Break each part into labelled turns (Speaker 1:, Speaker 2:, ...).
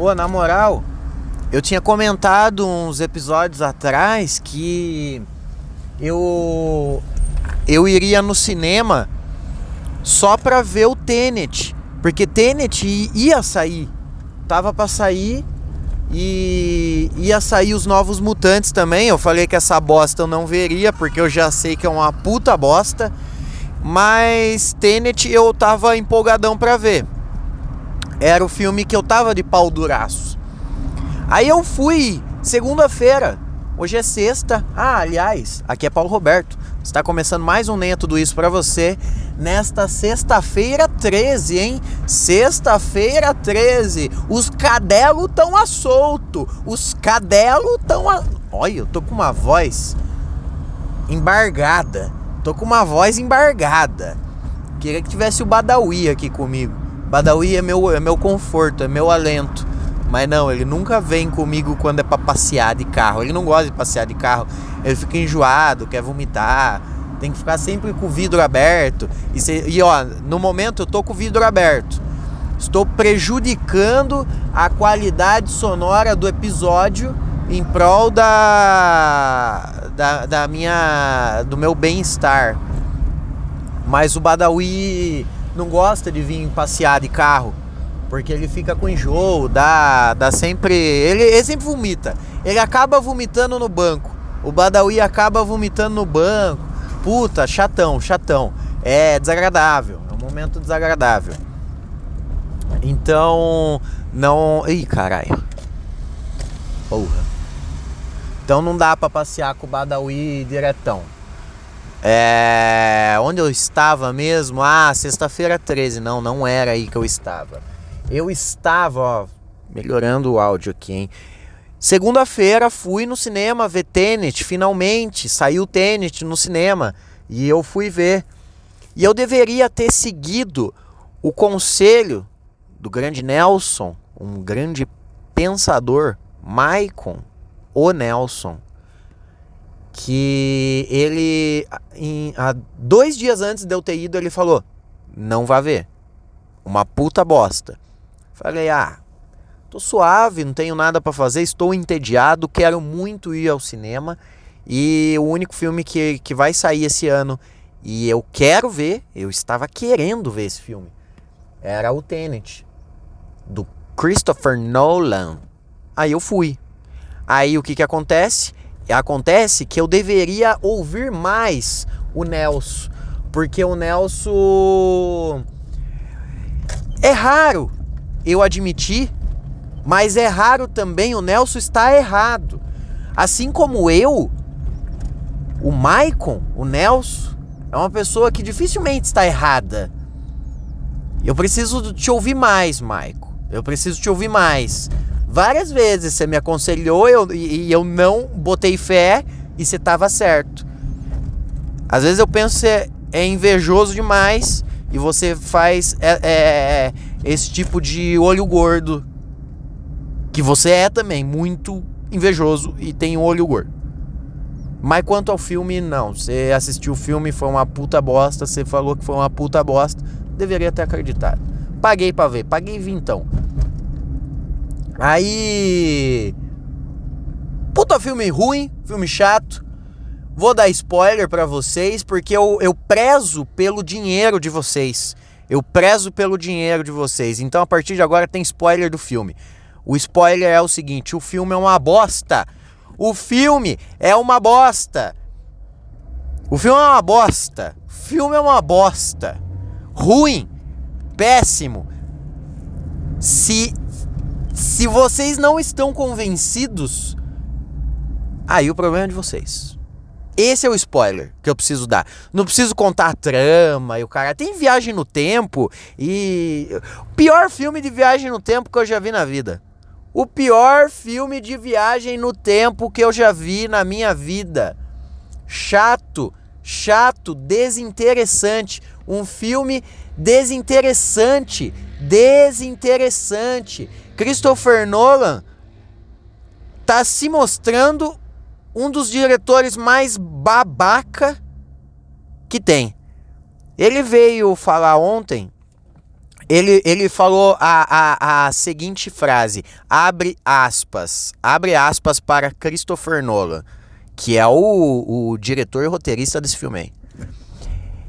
Speaker 1: Ô, na moral, eu tinha comentado uns episódios atrás que eu eu iria no cinema só pra ver o Tenet, porque Tenet ia sair, tava para sair e ia sair os novos mutantes também. Eu falei que essa bosta eu não veria, porque eu já sei que é uma puta bosta. Mas Tenet eu tava empolgadão pra ver. Era o filme que eu tava de pau duraço. Aí eu fui segunda-feira. Hoje é sexta. Ah, aliás, aqui é Paulo Roberto. Está começando mais um Nem é Tudo Isso para você nesta sexta-feira 13, hein? Sexta-feira 13. Os cadelos tão a solto. Os cadelos tão a... Olha, eu tô com uma voz embargada. Tô com uma voz embargada. Queria que tivesse o Badawi aqui comigo. Badawi é meu, é meu conforto, é meu alento. Mas não, ele nunca vem comigo quando é para passear de carro. Ele não gosta de passear de carro. Ele fica enjoado, quer vomitar. Tem que ficar sempre com o vidro aberto. E, se, e ó, no momento eu tô com o vidro aberto. Estou prejudicando a qualidade sonora do episódio em prol da, da, da minha do meu bem-estar. Mas o Badawi não gosta de vir passear de carro, porque ele fica com enjoo, dá, dá sempre, ele, ele sempre vomita. Ele acaba vomitando no banco. O Badawi acaba vomitando no banco. Puta, chatão, chatão. É desagradável, é um momento desagradável. Então, não, ih, caralho. Porra. Então não dá para passear com o Badawi diretão. É, onde eu estava mesmo? Ah, sexta-feira 13. Não, não era aí que eu estava. Eu estava, ó, melhorando o áudio aqui, hein? Segunda-feira fui no cinema ver Tenet, finalmente saiu Tenet no cinema e eu fui ver. E eu deveria ter seguido o conselho do grande Nelson, um grande pensador, Maicon, o Nelson, que ele, em, há dois dias antes de eu ter ido, ele falou: não vá ver, uma puta bosta. Falei: ah, tô suave, não tenho nada para fazer, estou entediado, quero muito ir ao cinema e o único filme que, que vai sair esse ano e eu quero ver, eu estava querendo ver esse filme, era o Tenet, do Christopher Nolan. Aí eu fui. Aí o que, que acontece? Acontece que eu deveria ouvir mais o Nelson, porque o Nelson é raro eu admitir, mas é raro também o Nelson estar errado. Assim como eu, o Maicon, o Nelson, é uma pessoa que dificilmente está errada. Eu preciso te ouvir mais, Maicon. Eu preciso te ouvir mais. Várias vezes você me aconselhou eu, e, eu não botei fé e você estava certo. Às vezes eu penso que você é invejoso demais e você faz é, é, é, esse tipo de olho gordo. Que você é também muito invejoso e tem um olho gordo. Mas quanto ao filme, não. Você assistiu o filme, foi uma puta bosta. Você falou que foi uma puta bosta. Deveria ter acreditado. Paguei pra ver, paguei vintão. Aí. Puta filme ruim, filme chato. Vou dar spoiler para vocês porque eu, eu prezo pelo dinheiro de vocês. Eu prezo pelo dinheiro de vocês. Então a partir de agora tem spoiler do filme. O spoiler é o seguinte: o filme é uma bosta. O filme é uma bosta. O filme é uma bosta. O filme é uma bosta. Ruim. Péssimo. Se se vocês não estão convencidos, aí o problema é de vocês. Esse é o spoiler que eu preciso dar. Não preciso contar a trama e o cara. Tem viagem no tempo e. Pior filme de viagem no tempo que eu já vi na vida. O pior filme de viagem no tempo que eu já vi na minha vida. Chato, chato, desinteressante. Um filme desinteressante. Desinteressante Christopher Nolan tá se mostrando um dos diretores mais babaca que tem. Ele veio falar ontem Ele, ele falou a, a, a seguinte frase: abre aspas, abre aspas para Christopher Nolan, que é o, o diretor e roteirista desse filme aí.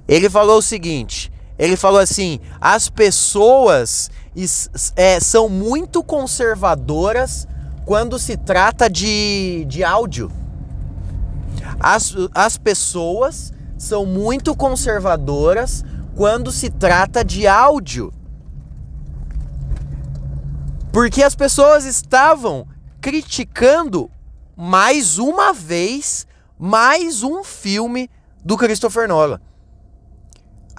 Speaker 1: Ele falou o seguinte: ele falou assim, as pessoas é, são muito conservadoras quando se trata de, de áudio. As, as pessoas são muito conservadoras quando se trata de áudio. Porque as pessoas estavam criticando mais uma vez mais um filme do Christopher Nolan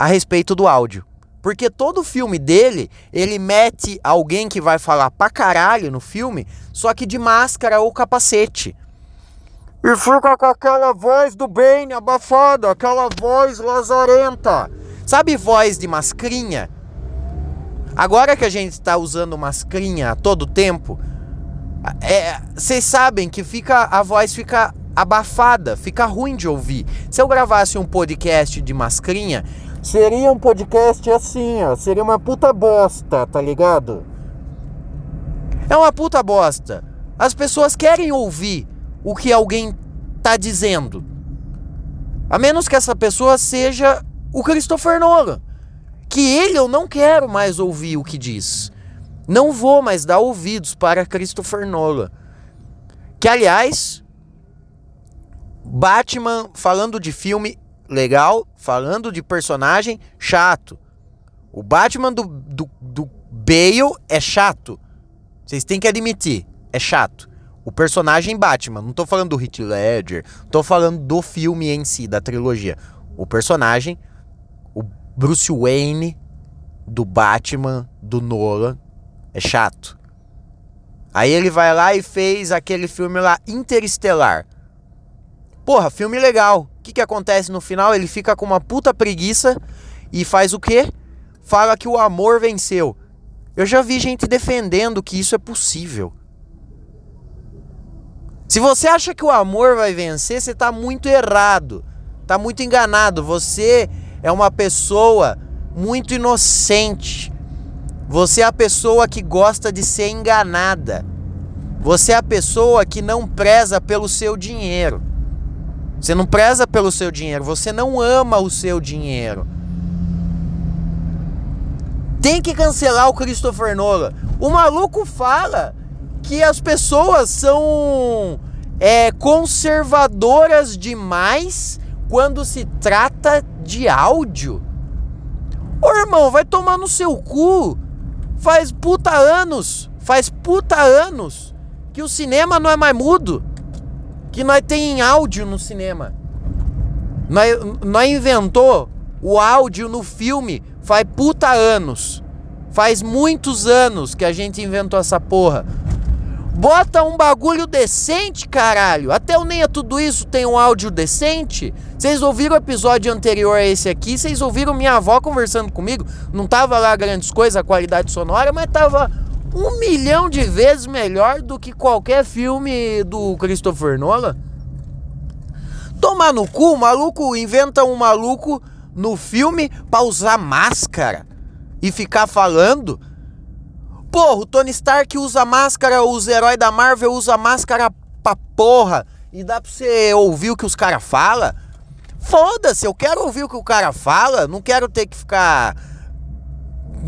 Speaker 1: a respeito do áudio. Porque todo filme dele, ele mete alguém que vai falar pra caralho no filme, só que de máscara ou capacete. E fica com aquela voz do Bane abafada, aquela voz lazarenta. Sabe voz de mascrinha? Agora que a gente está usando mascrinha a todo tempo, vocês é, sabem que fica a voz fica abafada, fica ruim de ouvir. Se eu gravasse um podcast de mascrinha, seria um podcast assim, ó, seria uma puta bosta, tá ligado? É uma puta bosta. As pessoas querem ouvir o que alguém tá dizendo. A menos que essa pessoa seja o Christopher Nolan. Que ele eu não quero mais ouvir o que diz. Não vou mais dar ouvidos para Christopher Nolan. Que aliás, Batman falando de filme legal, falando de personagem chato. O Batman do, do, do Bale é chato. Vocês têm que admitir, é chato. O personagem Batman, não tô falando do Heath Ledger, tô falando do filme em si, da trilogia. O personagem, o Bruce Wayne do Batman do Nolan é chato. Aí ele vai lá e fez aquele filme lá Interestelar. Porra, filme legal. O que, que acontece no final? Ele fica com uma puta preguiça e faz o quê? Fala que o amor venceu. Eu já vi gente defendendo que isso é possível. Se você acha que o amor vai vencer, você está muito errado. Está muito enganado. Você é uma pessoa muito inocente. Você é a pessoa que gosta de ser enganada. Você é a pessoa que não preza pelo seu dinheiro. Você não preza pelo seu dinheiro, você não ama o seu dinheiro. Tem que cancelar o Christopher Nolan. O maluco fala que as pessoas são é, conservadoras demais quando se trata de áudio. Ô irmão, vai tomar no seu cu. Faz puta anos, faz puta anos que o cinema não é mais mudo que nós tem áudio no cinema. Nós, nós inventou o áudio no filme faz puta anos. Faz muitos anos que a gente inventou essa porra. Bota um bagulho decente, caralho. Até o Nem é Tudo Isso tem um áudio decente. Vocês ouviram o episódio anterior a esse aqui? Vocês ouviram minha avó conversando comigo? Não tava lá grandes coisas, a qualidade sonora, mas tava um milhão de vezes melhor do que qualquer filme do Christopher Nolan. Tomar no cu, o maluco inventa um maluco no filme pra usar máscara e ficar falando. Porra, o Tony Stark usa máscara, os heróis da Marvel usam máscara pra porra. E dá pra você ouvir o que os caras falam? Foda-se, eu quero ouvir o que o cara fala, não quero ter que ficar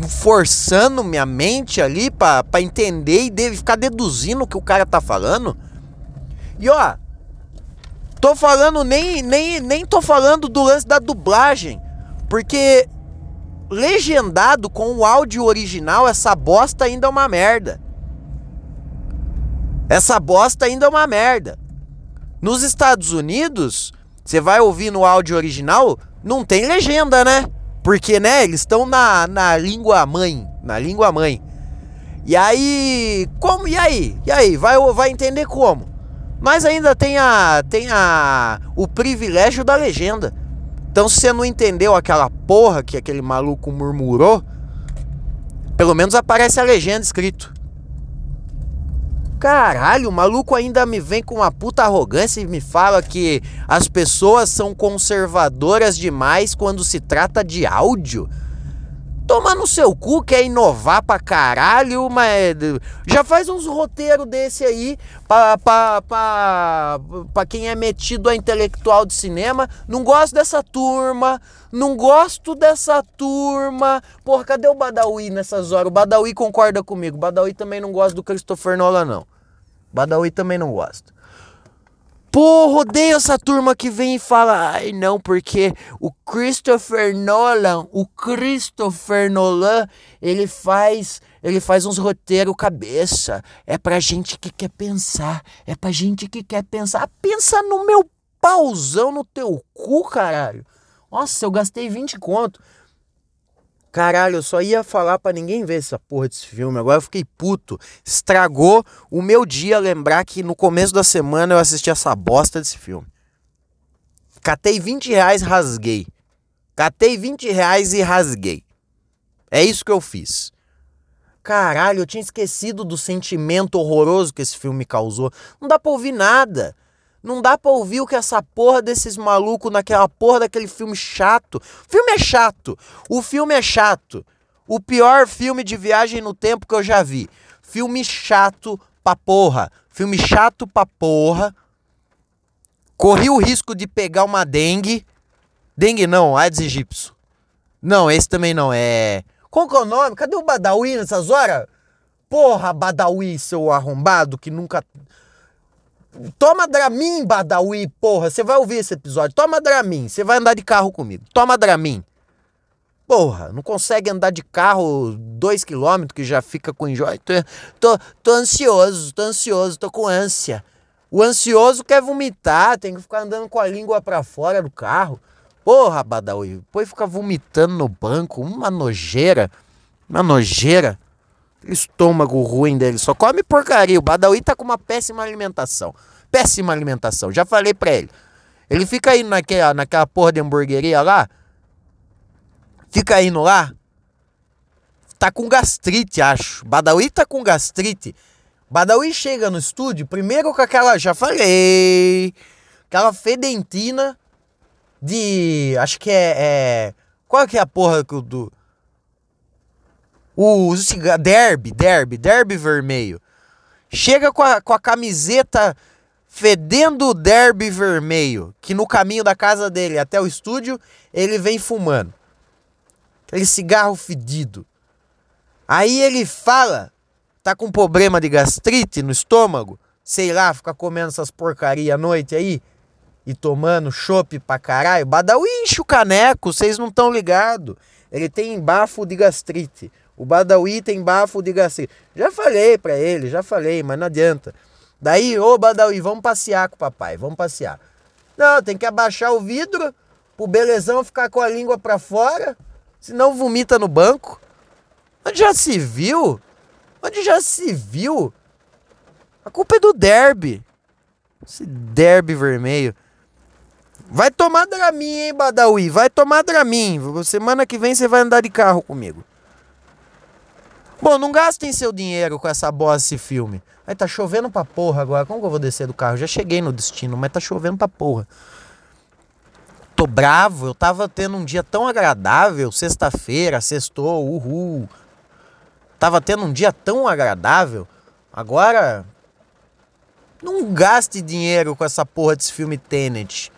Speaker 1: forçando minha mente ali para entender e deve ficar deduzindo o que o cara tá falando. E ó, tô falando nem nem nem tô falando do lance da dublagem, porque legendado com o áudio original, essa bosta ainda é uma merda. Essa bosta ainda é uma merda. Nos Estados Unidos, você vai ouvir no áudio original, não tem legenda, né? Porque, né, eles estão na, na língua mãe. Na língua mãe. E aí, como? E aí? E aí? Vai, vai entender como? Mas ainda tem a, tem a, o privilégio da legenda. Então, se você não entendeu aquela porra que aquele maluco murmurou, pelo menos aparece a legenda escrito. Caralho, o maluco ainda me vem com uma puta arrogância e me fala que as pessoas são conservadoras demais quando se trata de áudio. Toma no seu cu, quer inovar pra caralho, mas já faz uns roteiros desse aí pra, pra, pra, pra quem é metido a intelectual de cinema. Não gosto dessa turma, não gosto dessa turma. Porra, cadê o Badawi nessas horas? O Badawi concorda comigo. O Badawi também não gosta do Christopher Nolan, não. Badawi também não gosta. Porra, odeio essa turma que vem e fala, ai não, porque o Christopher Nolan, o Christopher Nolan, ele faz, ele faz uns roteiros cabeça. É pra gente que quer pensar, é pra gente que quer pensar. Pensa no meu pauzão no teu cu, caralho. Nossa, eu gastei 20 conto. Caralho, eu só ia falar para ninguém ver essa porra desse filme. Agora eu fiquei puto. Estragou o meu dia lembrar que no começo da semana eu assisti essa bosta desse filme. Catei 20 reais, rasguei. Catei 20 reais e rasguei. É isso que eu fiz. Caralho, eu tinha esquecido do sentimento horroroso que esse filme causou. Não dá pra ouvir nada. Não dá pra ouvir o que essa porra desses malucos naquela porra daquele filme chato. O filme é chato. O filme é chato. O pior filme de viagem no tempo que eu já vi. Filme chato pra porra. Filme chato pra porra. Corri o risco de pegar uma dengue. Dengue não, Aedes aegypti. Não, esse também não. É. Qual que é o nome? Cadê o Badawi nessas horas? Porra, Badawi, seu arrombado que nunca Toma Dramin, Badawi, porra. Você vai ouvir esse episódio. Toma Dramin. Você vai andar de carro comigo. Toma Dramin. Porra, não consegue andar de carro dois quilômetros que já fica com enjoo. Tô, tô, ansioso, tô ansioso, tô com ânsia. O ansioso quer vomitar, tem que ficar andando com a língua para fora do carro. Porra, Badawi, depois fica vomitando no banco, uma nojeira, uma nojeira estômago ruim dele, só come porcaria. O Badawi tá com uma péssima alimentação. Péssima alimentação. Já falei pra ele. Ele fica indo naquela, naquela porra de hamburgueria lá. Fica indo lá. Tá com gastrite, acho. Badawi tá com gastrite. Badawi chega no estúdio, primeiro com aquela, já falei, aquela fedentina de, acho que é, é qual que é a porra do, o derby, derby, derby vermelho. Chega com a, com a camiseta fedendo o derby vermelho, que no caminho da casa dele até o estúdio, ele vem fumando. Aquele cigarro fedido. Aí ele fala, tá com problema de gastrite no estômago, sei lá, fica comendo essas porcaria à noite aí e tomando chopp pra caralho. Badawi enche o caneco, vocês não estão ligados. Ele tem bafo de gastrite. O Badawi tem bafo de gastrite. Já falei para ele, já falei, mas não adianta. Daí, ô Badawi, vamos passear com o papai, vamos passear. Não, tem que abaixar o vidro pro belezão ficar com a língua para fora, senão vomita no banco. Onde já se viu? Onde já se viu? A culpa é do derby. Esse derby vermelho. Vai tomar Dramin, hein, Badawi? Vai tomar Dramin. Semana que vem você vai andar de carro comigo. Bom, não gastem seu dinheiro com essa bosta desse filme. Aí tá chovendo pra porra agora. Como que eu vou descer do carro? Já cheguei no destino, mas tá chovendo pra porra. Tô bravo, eu tava tendo um dia tão agradável, sexta-feira, sextou, uhul. Tava tendo um dia tão agradável. Agora não gaste dinheiro com essa porra desse filme Tenet.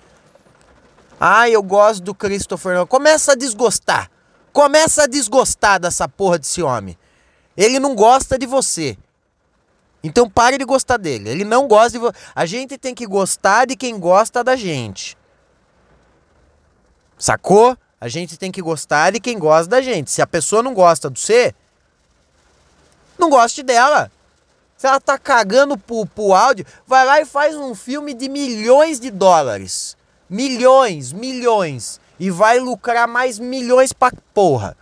Speaker 1: Ai, eu gosto do Christopher. Começa a desgostar. Começa a desgostar dessa porra desse homem. Ele não gosta de você. Então pare de gostar dele. Ele não gosta de você. A gente tem que gostar de quem gosta da gente. Sacou? A gente tem que gostar de quem gosta da gente. Se a pessoa não gosta do você, não goste dela. Se ela tá cagando pro, pro áudio, vai lá e faz um filme de milhões de dólares. Milhões, milhões. E vai lucrar mais milhões pra porra.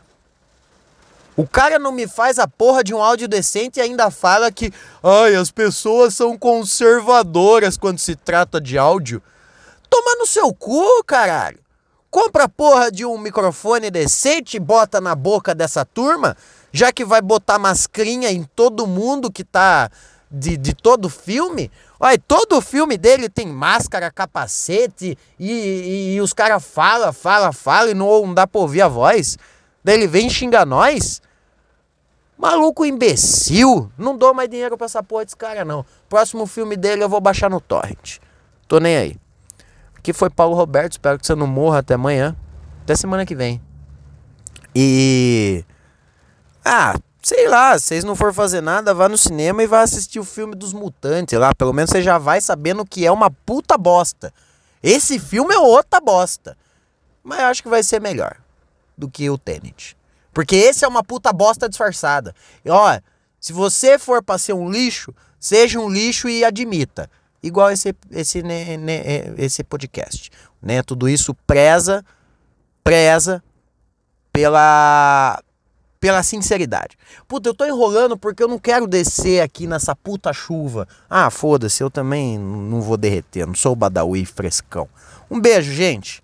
Speaker 1: O cara não me faz a porra de um áudio decente e ainda fala que ai, as pessoas são conservadoras quando se trata de áudio. Toma no seu cu, caralho. Compra a porra de um microfone decente e bota na boca dessa turma, já que vai botar mascrinha em todo mundo que tá de, de todo filme. Olha, todo filme dele tem máscara, capacete e, e, e os caras falam, falam, falam e não, não dá pra ouvir a voz. Daí ele vem xingar nós? Maluco imbecil. Não dou mais dinheiro pra essa porra desse cara, não. Próximo filme dele eu vou baixar no Torrent. Tô nem aí. Aqui foi Paulo Roberto. Espero que você não morra até amanhã. Até semana que vem. E. Ah, sei lá, se vocês não for fazer nada, vá no cinema e vá assistir o filme dos mutantes lá. Pelo menos você já vai sabendo que é uma puta bosta. Esse filme é outra bosta. Mas eu acho que vai ser melhor do que o Tenet. Porque esse é uma puta bosta disfarçada. E ó, se você for pra ser um lixo, seja um lixo e admita. Igual esse, esse, né, né, esse podcast. Né? Tudo isso preza, preza pela pela sinceridade. Puta, eu tô enrolando porque eu não quero descer aqui nessa puta chuva. Ah, foda-se, eu também não vou derreter, não sou o Badawi frescão. Um beijo, gente.